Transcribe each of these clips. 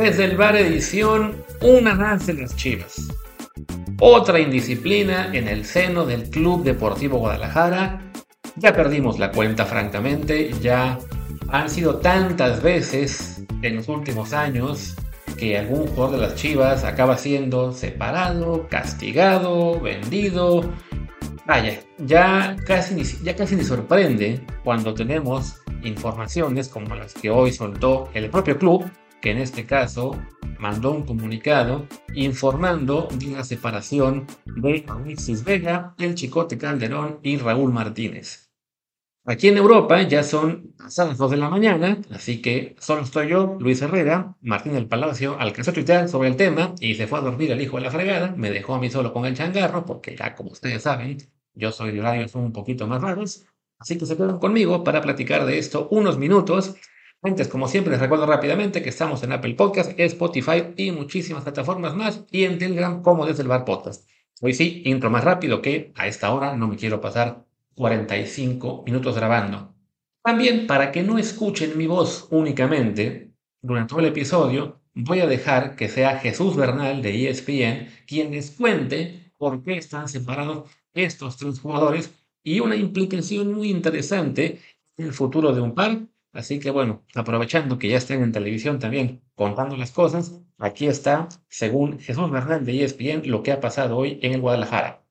Desde el bar edición, una más de las Chivas. Otra indisciplina en el seno del Club Deportivo Guadalajara. Ya perdimos la cuenta, francamente. Ya han sido tantas veces en los últimos años que algún jugador de las Chivas acaba siendo separado, castigado, vendido. Vaya, ya casi, ni, ya casi ni sorprende cuando tenemos informaciones como las que hoy soltó el propio club que en este caso mandó un comunicado informando de la separación de Alexis Vega, el Chicote Calderón y Raúl Martínez. Aquí en Europa ya son pasadas 2 de la mañana, así que solo estoy yo, Luis Herrera, Martín del Palacio, alcanzó a tuitear sobre el tema y se fue a dormir el hijo de la fregada, me dejó a mí solo con el changarro, porque ya como ustedes saben, yo soy de horarios un poquito más raros, así que se quedan conmigo para platicar de esto unos minutos antes, como siempre, les recuerdo rápidamente que estamos en Apple Podcast, Spotify y muchísimas plataformas más y en Telegram como desde el Bar Podcast. Hoy sí, intro más rápido que a esta hora no me quiero pasar 45 minutos grabando. También, para que no escuchen mi voz únicamente durante todo el episodio, voy a dejar que sea Jesús Bernal de ESPN quien les cuente por qué están separados estos tres jugadores y una implicación muy interesante en el futuro de un par Así que bueno, aprovechando que ya estén en televisión también contando las cosas, aquí está, según Jesús Bernal de ESPN, lo que ha pasado hoy en el Guadalajara.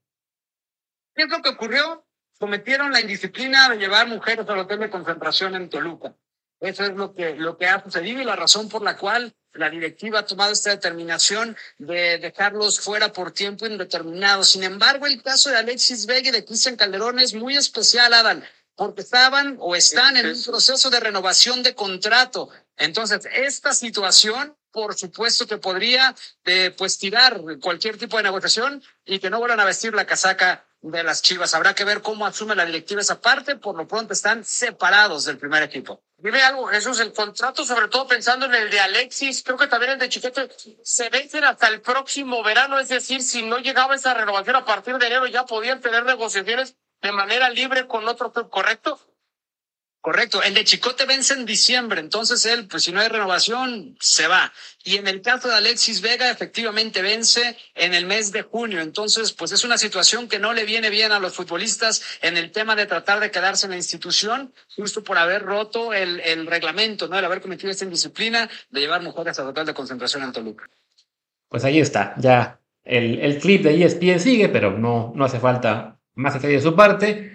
¿Qué es lo que ocurrió? Cometieron la indisciplina de llevar mujeres al hotel de concentración en Toluca. Eso es lo que, lo que ha sucedido y la razón por la cual la directiva ha tomado esta determinación de dejarlos fuera por tiempo indeterminado. Sin embargo, el caso de Alexis Vega y de Cristian Calderón es muy especial, Adán porque estaban o están en un proceso de renovación de contrato. Entonces, esta situación, por supuesto que podría eh, pues tirar cualquier tipo de negociación y que no vuelvan a vestir la casaca de las Chivas. Habrá que ver cómo asume la directiva esa parte. Por lo pronto están separados del primer equipo. Dime algo, Jesús, el contrato, sobre todo pensando en el de Alexis, creo que también el de Chiquete, se vencen hasta el próximo verano. Es decir, si no llegaba esa renovación a partir de enero, ya podían tener negociaciones de manera libre con otro club, ¿correcto? Correcto, el de Chicote vence en diciembre, entonces él, pues si no hay renovación, se va. Y en el caso de Alexis Vega, efectivamente vence en el mes de junio, entonces pues es una situación que no le viene bien a los futbolistas en el tema de tratar de quedarse en la institución, justo por haber roto el, el reglamento, ¿no? El haber cometido esta indisciplina de llevar mujeres a total de concentración en Toluca. Pues ahí está, ya el, el clip de ESPN sigue, pero no, no hace falta más allá de su parte,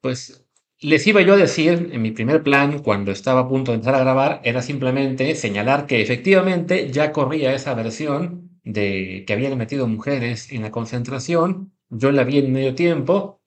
pues les iba yo a decir en mi primer plan, cuando estaba a punto de empezar a grabar, era simplemente señalar que efectivamente ya corría esa versión de que habían metido mujeres en la concentración, yo la vi en medio tiempo,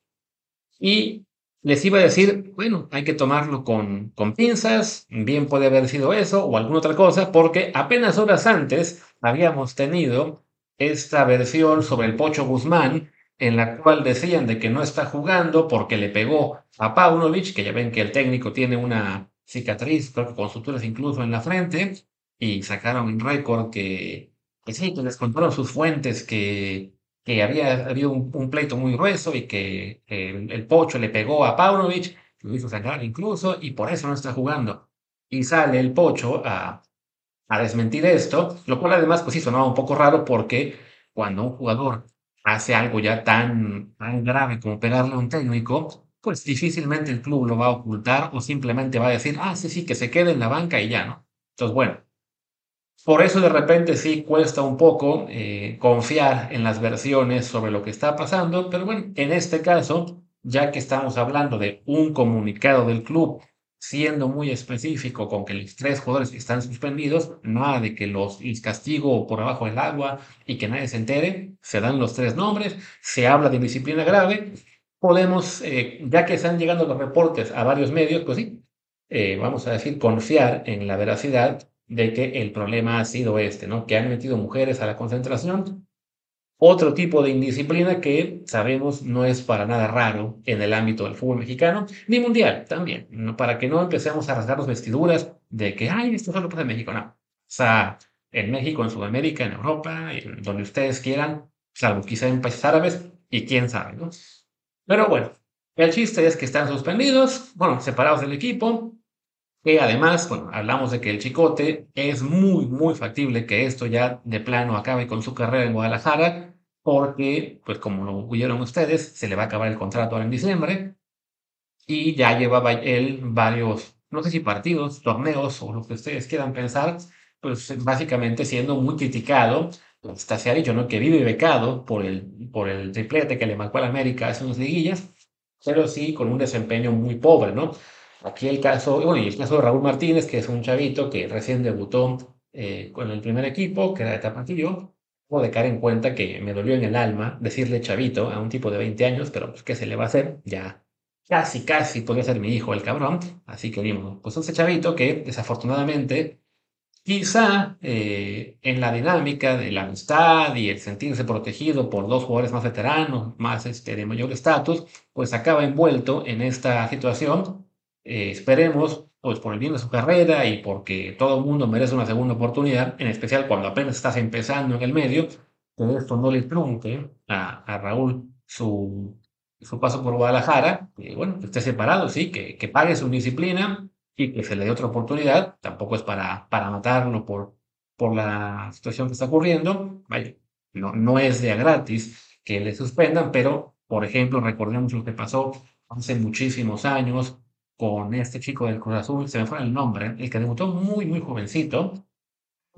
y les iba a decir, bueno, hay que tomarlo con, con pinzas, bien puede haber sido eso o alguna otra cosa, porque apenas horas antes habíamos tenido esta versión sobre el Pocho Guzmán, en la cual decían de que no está jugando porque le pegó a Paunovic, que ya ven que el técnico tiene una cicatriz, creo que con suturas incluso en la frente, y sacaron un récord que, que sí, que les contaron sus fuentes que, que había habido un, pleito muy grueso y que el, Pocho le pegó a Paunovic, lo hizo sacar incluso, y por eso no está jugando. Y sale el Pocho a, a desmentir esto, lo cual además pues sí sonaba un poco raro porque cuando un jugador hace algo ya tan, tan grave como pegarle a un técnico, pues difícilmente el club lo va a ocultar o simplemente va a decir, ah, sí, sí, que se quede en la banca y ya, ¿no? Entonces, bueno, por eso de repente sí cuesta un poco eh, confiar en las versiones sobre lo que está pasando, pero bueno, en este caso, ya que estamos hablando de un comunicado del club siendo muy específico con que los tres jugadores están suspendidos, nada de que los, castigo por abajo del agua y que nadie se entere, se dan los tres nombres, se habla de disciplina grave, podemos, eh, ya que están llegando los reportes a varios medios, pues sí, eh, vamos a decir, confiar en la veracidad de que el problema ha sido este, ¿no? Que han metido mujeres a la concentración otro tipo de indisciplina que sabemos no es para nada raro en el ámbito del fútbol mexicano, ni mundial también, para que no empecemos a rasgar las vestiduras de que, ay, esto solo pasa en México, no. O sea, en México, en Sudamérica, en Europa, en donde ustedes quieran, salvo quizá en países árabes, y quién sabe, ¿no? Pero bueno, el chiste es que están suspendidos, bueno, separados del equipo, que además, bueno, hablamos de que el Chicote es muy, muy factible que esto ya de plano acabe con su carrera en Guadalajara, porque, pues como lo oyeron ustedes, se le va a acabar el contrato ahora en diciembre y ya llevaba él varios, no sé si partidos, torneos o lo que ustedes quieran pensar, pues básicamente siendo muy criticado. Hasta se ha dicho, ¿no? Que vive becado por el, por el triplete que le marcó al América hace unas liguillas, pero sí con un desempeño muy pobre, ¿no? Aquí el caso, bueno, y el caso de Raúl Martínez, que es un chavito que recién debutó eh, con el primer equipo, que era de Tapatillo, de caer en cuenta que me dolió en el alma decirle chavito a un tipo de 20 años, pero pues, ¿qué se le va a hacer? Ya casi, casi podría ser mi hijo el cabrón. Así que dimos, pues ese chavito que desafortunadamente, quizá eh, en la dinámica de la amistad y el sentirse protegido por dos jugadores más veteranos, más este, de mayor estatus, pues acaba envuelto en esta situación. Eh, esperemos pues por el bien de su carrera y porque todo el mundo merece una segunda oportunidad, en especial cuando apenas estás empezando en el medio, que esto no le trunque a, a Raúl su, su paso por Guadalajara, que bueno, que esté separado, sí, que, que pague su disciplina y que se le dé otra oportunidad, tampoco es para, para matarlo por, por la situación que está ocurriendo, vaya, no, no es de a gratis que le suspendan, pero, por ejemplo, recordemos lo que pasó hace muchísimos años con este chico del Cruz Azul, se me fue el nombre, el que debutó muy, muy jovencito,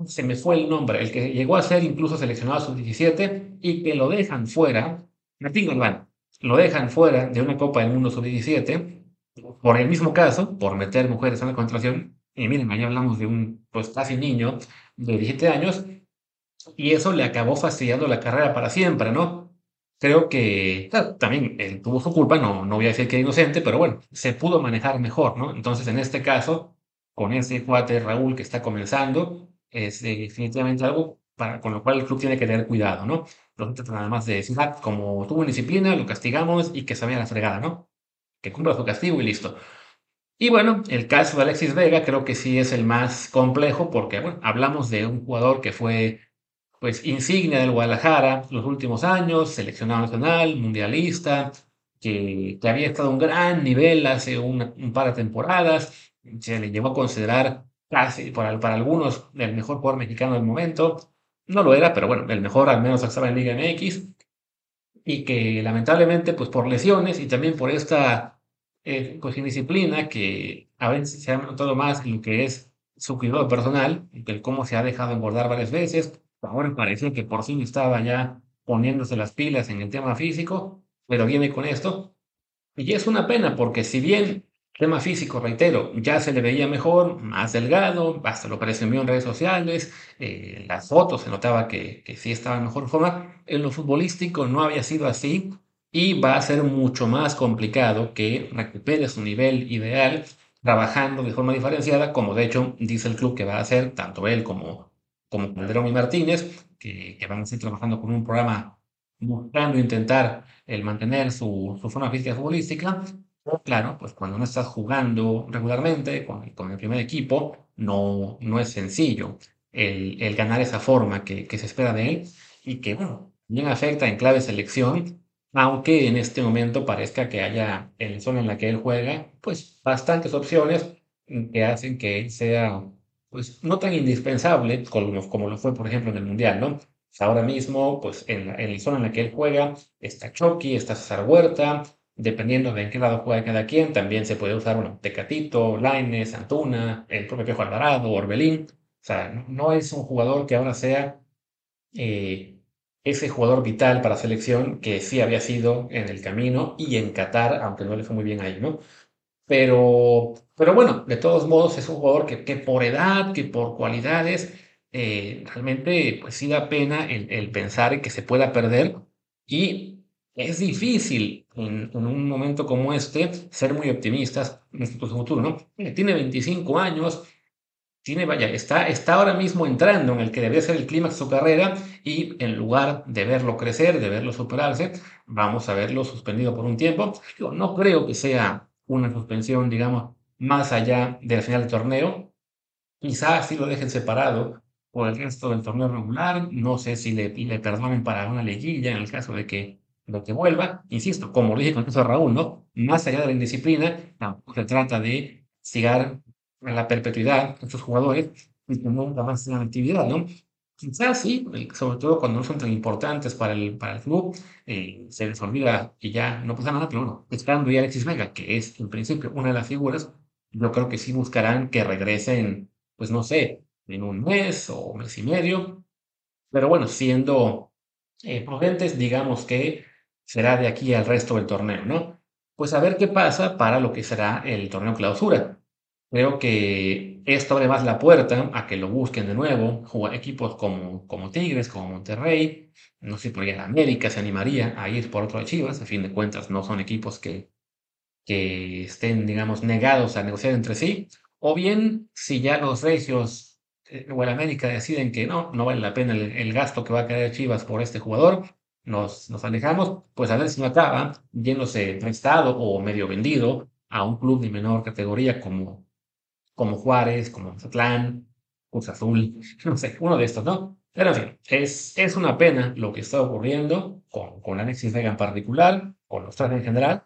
se me fue el nombre, el que llegó a ser incluso seleccionado a sub-17 y que lo dejan fuera, Martín Galván, lo dejan fuera de una Copa del Mundo sub-17 por el mismo caso, por meter mujeres en la concentración, y miren, allá hablamos de un pues casi niño de 17 años, y eso le acabó fastidiando la carrera para siempre, ¿no? Creo que también él tuvo su culpa, no, no voy a decir que inocente, pero bueno, se pudo manejar mejor, ¿no? Entonces, en este caso, con ese cuate Raúl que está comenzando, es definitivamente algo para, con lo cual el club tiene que tener cuidado, ¿no? No nada más de decir, ah, como tuvo disciplina, lo castigamos y que se vaya la fregada, ¿no? Que cumpla su castigo y listo. Y bueno, el caso de Alexis Vega creo que sí es el más complejo porque, bueno, hablamos de un jugador que fue pues insignia del Guadalajara los últimos años, seleccionado nacional, mundialista, que, que había estado a un gran nivel hace un par de temporadas, se le llevó a considerar casi para, para algunos el mejor jugador mexicano del momento, no lo era, pero bueno, el mejor al menos estaba en Liga MX, y que lamentablemente pues por lesiones y también por esta eh, pues indisciplina que a veces se ha notado más en lo que es su cuidado personal, el cómo se ha dejado engordar varias veces, Ahora parecía que por fin estaba ya poniéndose las pilas en el tema físico, pero viene con esto. Y es una pena porque si bien tema físico, reitero, ya se le veía mejor, más delgado, hasta lo presumió en redes sociales, eh, las fotos se notaba que, que sí estaba en mejor forma, en lo futbolístico no había sido así y va a ser mucho más complicado que recupere su nivel ideal trabajando de forma diferenciada, como de hecho dice el club que va a hacer tanto él como como Calderón y Martínez, que, van a estar trabajando con un programa buscando intentar el mantener su, su forma física futbolística. Claro, pues cuando no estás jugando regularmente con, con el primer equipo, no, no es sencillo el, el ganar esa forma que, que, se espera de él y que, bueno, bien afecta en clave selección, aunque en este momento parezca que haya en la zona en la que él juega, pues bastantes opciones que hacen que él sea pues no tan indispensable como, como lo fue, por ejemplo, en el Mundial, ¿no? Pues, ahora mismo, pues en la, en la zona en la que él juega, está Chucky, está César Huerta, dependiendo de en qué lado juega cada quien, también se puede usar, bueno, Tecatito, Laines, Antuna, el propio Piojo Alvarado, Orbelín. O sea, no, es un jugador que ahora sea eh, ese jugador vital para selección que sí había sido en el camino y en Qatar, aunque no le fue muy bien ahí, ¿no? Pero, pero bueno, de todos modos es un jugador que, que por edad, que por cualidades, eh, realmente pues sí da pena el, el, pensar que se pueda perder y es difícil en, en, un momento como este ser muy optimistas en su futuro, ¿no? Tiene 25 años, tiene, vaya, está, está ahora mismo entrando en el que debería ser el clímax de su carrera y en lugar de verlo crecer, de verlo superarse, vamos a verlo suspendido por un tiempo. Yo no creo que sea una suspensión, digamos, más allá del final del torneo. Quizás si lo dejen separado por el resto del torneo regular. No sé si le, le perdonen para una liguilla en el caso de que, de que vuelva. Insisto, como lo dije con eso Raúl, ¿no? Más allá de la indisciplina, tampoco se trata de sigar a la perpetuidad sus jugadores y que nunca más tengan actividad, ¿no? Quizás sí, eh, sobre todo cuando no son tan importantes para el, para el club, eh, se les olvida y ya no pasa nada, pero bueno, esperando ya Alexis Vega, que es en principio una de las figuras, yo creo que sí buscarán que regresen, pues no sé, en un mes o un mes y medio, pero bueno, siendo eh, prudentes, digamos que será de aquí al resto del torneo, ¿no? Pues a ver qué pasa para lo que será el torneo clausura. Creo que esto abre más la puerta a que lo busquen de nuevo, equipos como, como Tigres, como Monterrey, no sé por qué América se animaría a ir por otro de Chivas, a fin de cuentas no son equipos que, que estén, digamos, negados a negociar entre sí, o bien si ya los regios eh, o el América deciden que no, no vale la pena el, gasto que va a caer Chivas por este jugador, nos, nos alejamos, pues a ver si no acaba yéndose prestado o medio vendido a un club de menor categoría como, como Juárez, como Mazatlán, Cruz Azul, no sé, uno de estos, ¿no? Pero en fin, es, es una pena lo que está ocurriendo con, con Alexis Vega en particular, con los tres en general.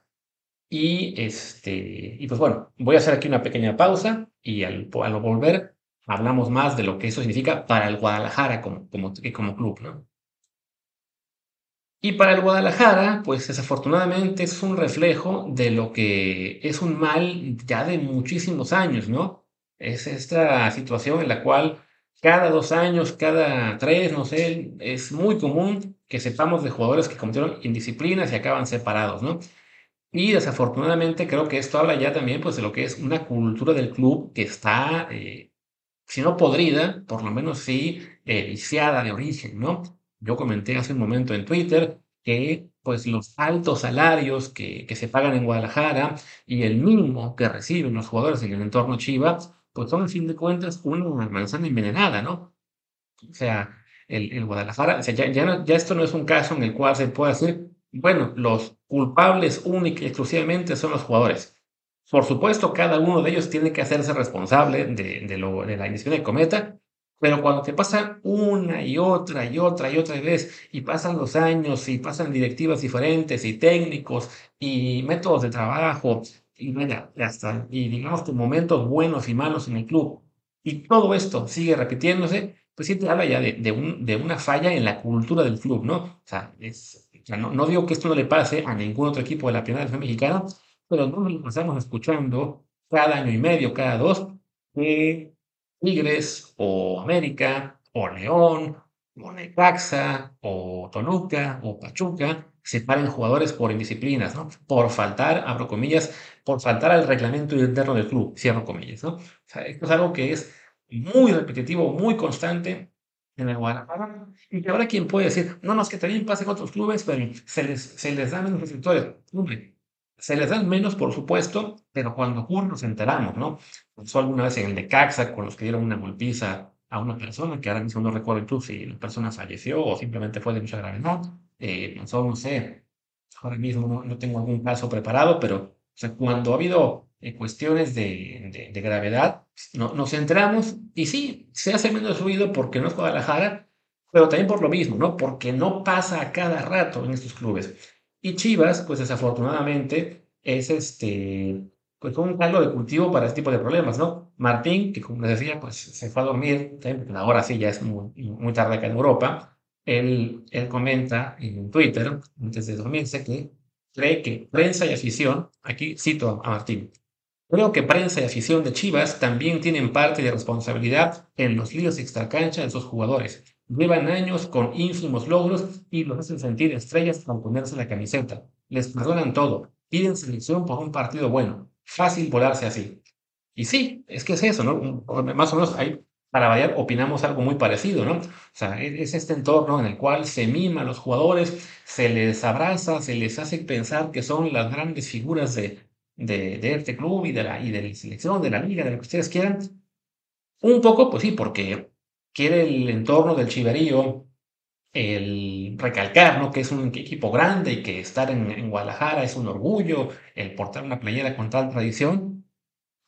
Y, este, y pues bueno, voy a hacer aquí una pequeña pausa y al, al volver hablamos más de lo que eso significa para el Guadalajara como, como, como club, ¿no? Y para el Guadalajara, pues desafortunadamente es un reflejo de lo que es un mal ya de muchísimos años, ¿no? Es esta situación en la cual cada dos años, cada tres, no sé, es muy común que sepamos de jugadores que cometieron indisciplinas y acaban separados, ¿no? Y desafortunadamente creo que esto habla ya también pues de lo que es una cultura del club que está, eh, si no podrida, por lo menos sí eh, viciada de origen, ¿no? Yo comenté hace un momento en Twitter que pues los altos salarios que, que se pagan en Guadalajara y el mínimo que reciben los jugadores en el entorno Chivas, pues son, a fin de cuentas, una manzana envenenada, ¿no? O sea, el, el Guadalajara, o sea, ya, ya, ya, esto no es un caso en el cual se pueda decir, bueno, los culpables únicos y exclusivamente son los jugadores. Por supuesto, cada uno de ellos tiene que hacerse responsable de, lo, de la indisciplina de cometa, pero cuando te pasa una y otra y otra y otra vez, y pasan los años, y pasan directivas diferentes, y técnicos, y métodos de trabajo, y ya hasta, y digamos que momentos buenos y malos en el club, y todo esto sigue repitiéndose, pues sí te habla ya de, de, de una falla en la cultura del club, ¿no? O sea, es, no, no, digo que esto no le pase a ningún otro equipo de la primera división mexicana, pero no lo estamos escuchando cada año y medio, cada dos, que Tigres o América o León o Necaxa o Toluca o Pachuca separen jugadores por indisciplinas, ¿no? Por faltar, abro comillas, por faltar al reglamento interno del club, cierro comillas, ¿no? O sea, esto es algo que es muy repetitivo, muy constante en el Guadalajara, y que ahora quien puede decir, no, no, es que también pasa en otros clubes, pero se les, se les da menos receptores. Se les dan menos, por supuesto, pero cuando ocurre nos enteramos, ¿no? Pasó alguna vez en el de Caxa con los que dieron una golpiza a una persona, que ahora mismo no recuerdo incluso si la persona falleció o simplemente fue de mucha gravedad. Eh, pasó, no sé, ahora mismo no, no, tengo algún caso preparado, pero cuando ha habido eh, cuestiones de, de, de gravedad, no, nos enteramos y sí, se hace menos ruido porque no es Guadalajara, pero también por lo mismo, ¿no? Porque no pasa a cada rato en estos clubes. Y Chivas, pues desafortunadamente, es este, pues un caldo de cultivo para este tipo de problemas, ¿no? Martín, que como les decía, pues se fue a dormir, ahora sí ya es muy, muy tarde acá en Europa, él, él comenta en Twitter, antes de dormirse, que cree que prensa y afición, aquí cito a Martín, creo que prensa y afición de Chivas también tienen parte de responsabilidad en los líos extracancha de sus jugadores Llevan años con ínfimos logros y los hacen sentir estrellas al ponerse la camiseta. Les perdonan todo. Piden selección por un partido bueno. Fácil volarse así. Y sí, es que es eso, ¿no? Más o menos ahí, para variar, opinamos algo muy parecido, ¿no? O sea, es este entorno en el cual se mima a los jugadores, se les abraza, se les hace pensar que son las grandes figuras de, de, de este club y de, la, y de la selección, de la liga, de lo que ustedes quieran. Un poco, pues sí, porque quiere el entorno del Chiverío el recalcar ¿no? que es un equipo grande y que estar en, en, Guadalajara es un orgullo, el portar una playera con tal tradición,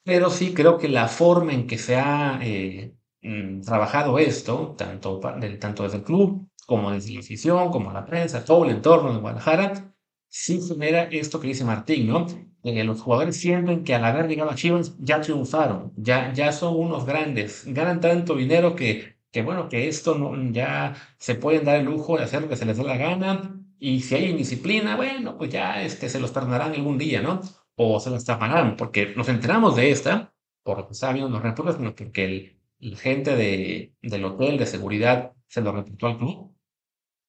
pero sí creo que la forma en que se ha eh, mm, trabajado esto, tanto, del, tanto desde el club como desde la afición, como la prensa, todo el entorno de Guadalajara, sí genera esto que dice Martín, ¿no? Eh, los jugadores sienten que al haber llegado a Chivas ya triunfaron, ya, ya son unos grandes, ganan tanto dinero que, que bueno, que esto no, ya se pueden dar el lujo de hacer lo que se les dé la gana, y si hay indisciplina, bueno, pues ya este, se los perdonarán algún día, ¿no? O se los taparán, porque nos enteramos de esta, por lo que está viendo los reportes, porque el, el gente de, del hotel de seguridad se lo reportó al club.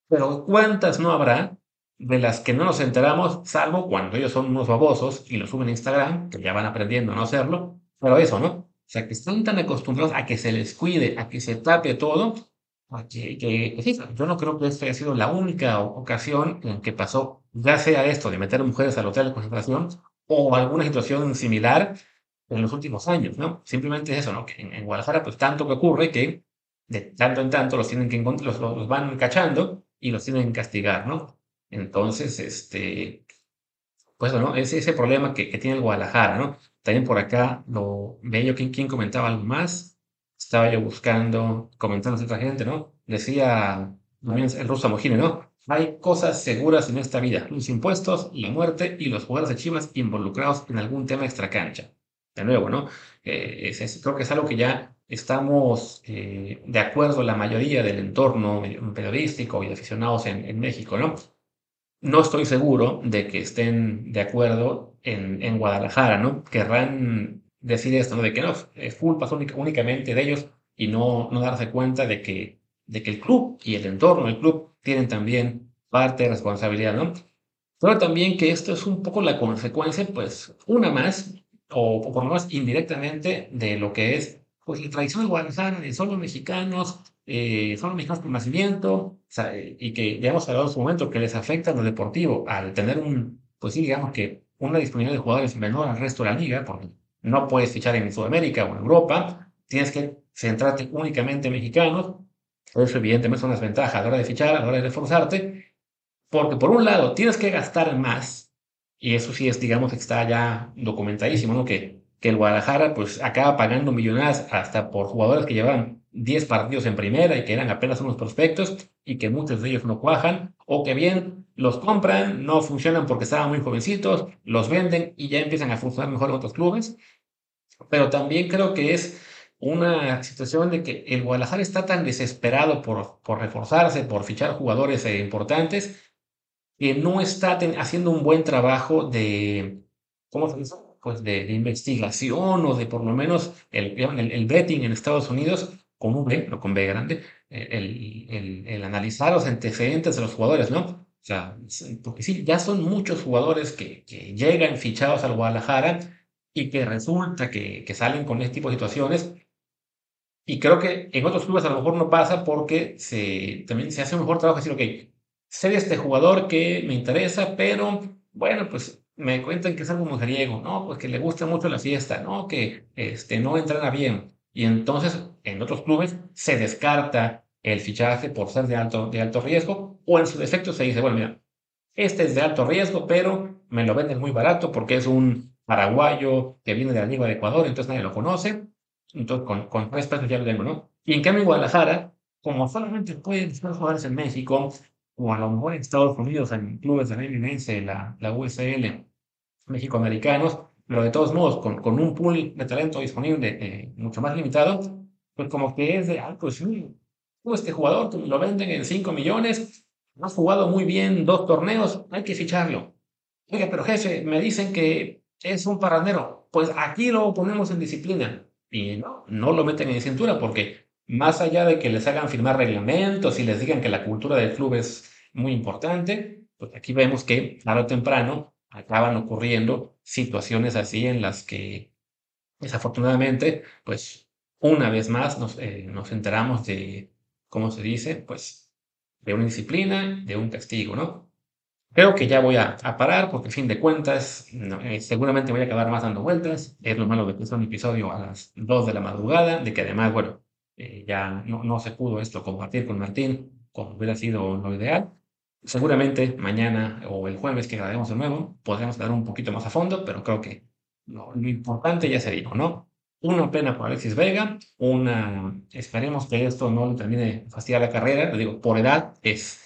Pero ¿cuántas no habrá de las que no nos enteramos, salvo cuando ellos son unos babosos y lo suben a Instagram, que ya van aprendiendo a no hacerlo? Pero eso, ¿no? O sea, que están tan acostumbrados a que se les cuide, a que se tape todo, que, que, que sí, yo no creo que esta haya sido la única ocasión en que pasó, ya sea esto de meter mujeres al hotel de concentración o alguna situación similar en los últimos años, ¿no? Simplemente es eso, ¿no? Que en, en Guadalajara, pues tanto que ocurre que de tanto en tanto los tienen que los, los van cachando y los tienen que castigar, ¿no? Entonces, este, pues bueno, es ese problema que, que tiene el Guadalajara, ¿no? También por acá lo veía yo, ¿quién, quién comentaba algo más? Estaba yo buscando, comentando a otra gente, ¿no? Decía el ruso Mojine, ¿no? Hay cosas seguras en esta vida, los impuestos, la muerte y los jugadores de Chivas involucrados en algún tema extracancha. De nuevo, ¿no? Eh, creo que es algo que ya estamos eh, de acuerdo la mayoría del entorno periodístico y aficionados en, en, México, ¿no? No estoy seguro de que estén de acuerdo en, en Guadalajara, ¿no? Querrán decir esto, ¿no? De que no, es culpa única, únicamente de ellos y no, no darse cuenta de que, de que el club y el entorno del club tienen también parte de responsabilidad, ¿no? Pero también que esto es un poco la consecuencia, pues, una más, o, por lo menos indirectamente, de lo que es pues la tradición de Guadalajara de solo mexicanos, eh, solo mexicanos por nacimiento, sea, y que ya hemos hablado en su momento que les afecta lo deportivo al tener un, pues sí, digamos que una disponibilidad de jugadores menor al resto de la liga, porque no puedes fichar en Sudamérica o en Europa, tienes que centrarte únicamente en mexicanos, eso evidentemente son las ventajas a la hora de fichar, a la hora de reforzarte, porque por un lado tienes que gastar más, y eso sí es, digamos, que está ya documentadísimo, ¿no? Que que el Guadalajara pues acaba pagando millonadas hasta por jugadores que llevaban 10 partidos en primera y que eran apenas unos prospectos y que muchos de ellos no cuajan o que bien los compran, no funcionan porque estaban muy jovencitos, los venden y ya empiezan a funcionar mejor en otros clubes. Pero también creo que es una situación de que el Guadalajara está tan desesperado por, por reforzarse, por fichar jugadores eh, importantes, que no está haciendo un buen trabajo de, ¿cómo se dice? pues de, de, investigación o de por lo menos el, el, el, betting en Estados Unidos un B, no con B grande, el, el, el, analizar los antecedentes de los jugadores, ¿no? O sea, porque sí, ya son muchos jugadores que, que llegan fichados al Guadalajara y que resulta que, que salen con este tipo de situaciones. Y creo que en otros clubes a lo mejor no pasa porque se, también se hace un mejor trabajo de decir, ok, sé este jugador que me interesa, pero bueno, pues me cuentan que es algo mujeriego, ¿no? Pues que le gusta mucho la fiesta, ¿no? Que este, no entrena bien. Y entonces en otros clubes se descarta el fichaje por ser de alto, de alto riesgo o en su defecto se dice, bueno, mira, este es de alto riesgo, pero me lo venden muy barato porque es un paraguayo que viene de la Liga de Ecuador, entonces nadie lo conoce. Entonces con, con tres pesos ya lo tengo, ¿no? Y en cambio en Guadalajara, como solamente pueden ser jugadores en México, o a lo mejor en Estados Unidos, en clubes de la la, la USL, mexicoamericanos, pero de todos modos, con, con un pool de talento disponible eh, mucho más limitado, pues como que es de, ah, pues sí, este jugador lo venden en 5 millones, ha jugado muy bien dos torneos, hay que ficharlo. Oiga, pero jefe, me dicen que es un parrandero, pues aquí lo ponemos en disciplina. Y no, no lo meten en cintura porque más allá de que les hagan firmar reglamentos y les digan que la cultura del club es muy importante, pues aquí vemos que tarde o temprano acaban ocurriendo situaciones así en las que desafortunadamente, pues una vez más nos, eh, nos enteramos de, ¿cómo se dice? Pues de una disciplina, de un castigo, ¿no? Creo que ya voy a, parar porque, fin de cuentas, eh, seguramente voy a acabar más dando vueltas. Es lo malo de que es un episodio a las 2 de la madrugada, de que además, bueno, eh, ya no, no se pudo esto compartir con Martín como hubiera sido lo ideal. Seguramente mañana o el jueves que grabemos de nuevo podremos dar un poquito más a fondo, pero creo que lo, lo importante ya se dijo, ¿no? Una pena por Alexis Vega, una, esperemos que esto no le termine fastidiar la carrera, lo digo, por edad es,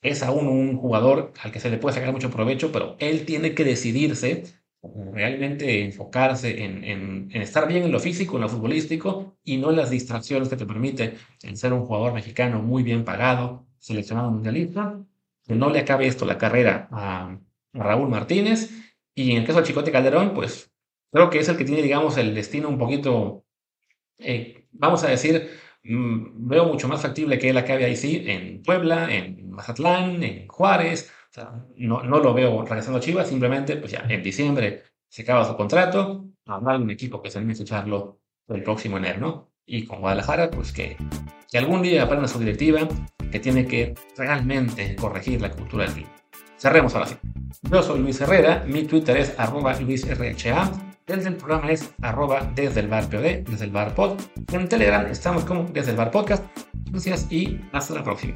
es aún un jugador al que se le puede sacar mucho provecho, pero él tiene que decidirse realmente enfocarse en, en, estar bien en lo físico, en lo futbolístico y no en las distracciones que te permite el ser un jugador mexicano muy bien pagado, seleccionado mundialista, que no le acabe esto la carrera a, Raúl Martínez. Y en el caso de Chicote Calderón, pues creo que es el que tiene, digamos, el destino un poquito, eh, vamos a decir, mm, veo mucho más factible que él acabe ahí sí, en Puebla, en Mazatlán, en Juárez, o sea, no, no lo veo regresando a Chivas, simplemente, pues ya en diciembre se acaba su contrato, habrá un equipo que se anime a ficharlo el próximo enero, ¿no? Y con Guadalajara, pues que, que algún día aprenda su directiva que tiene que realmente corregir la cultura del club. Cerremos ahora sí. Yo soy Luis Herrera, mi Twitter es arroba luisrha, desde el programa es arroba desde el bar POD, desde el bar pod. En Telegram estamos como desde el bar podcast. Gracias y hasta la próxima.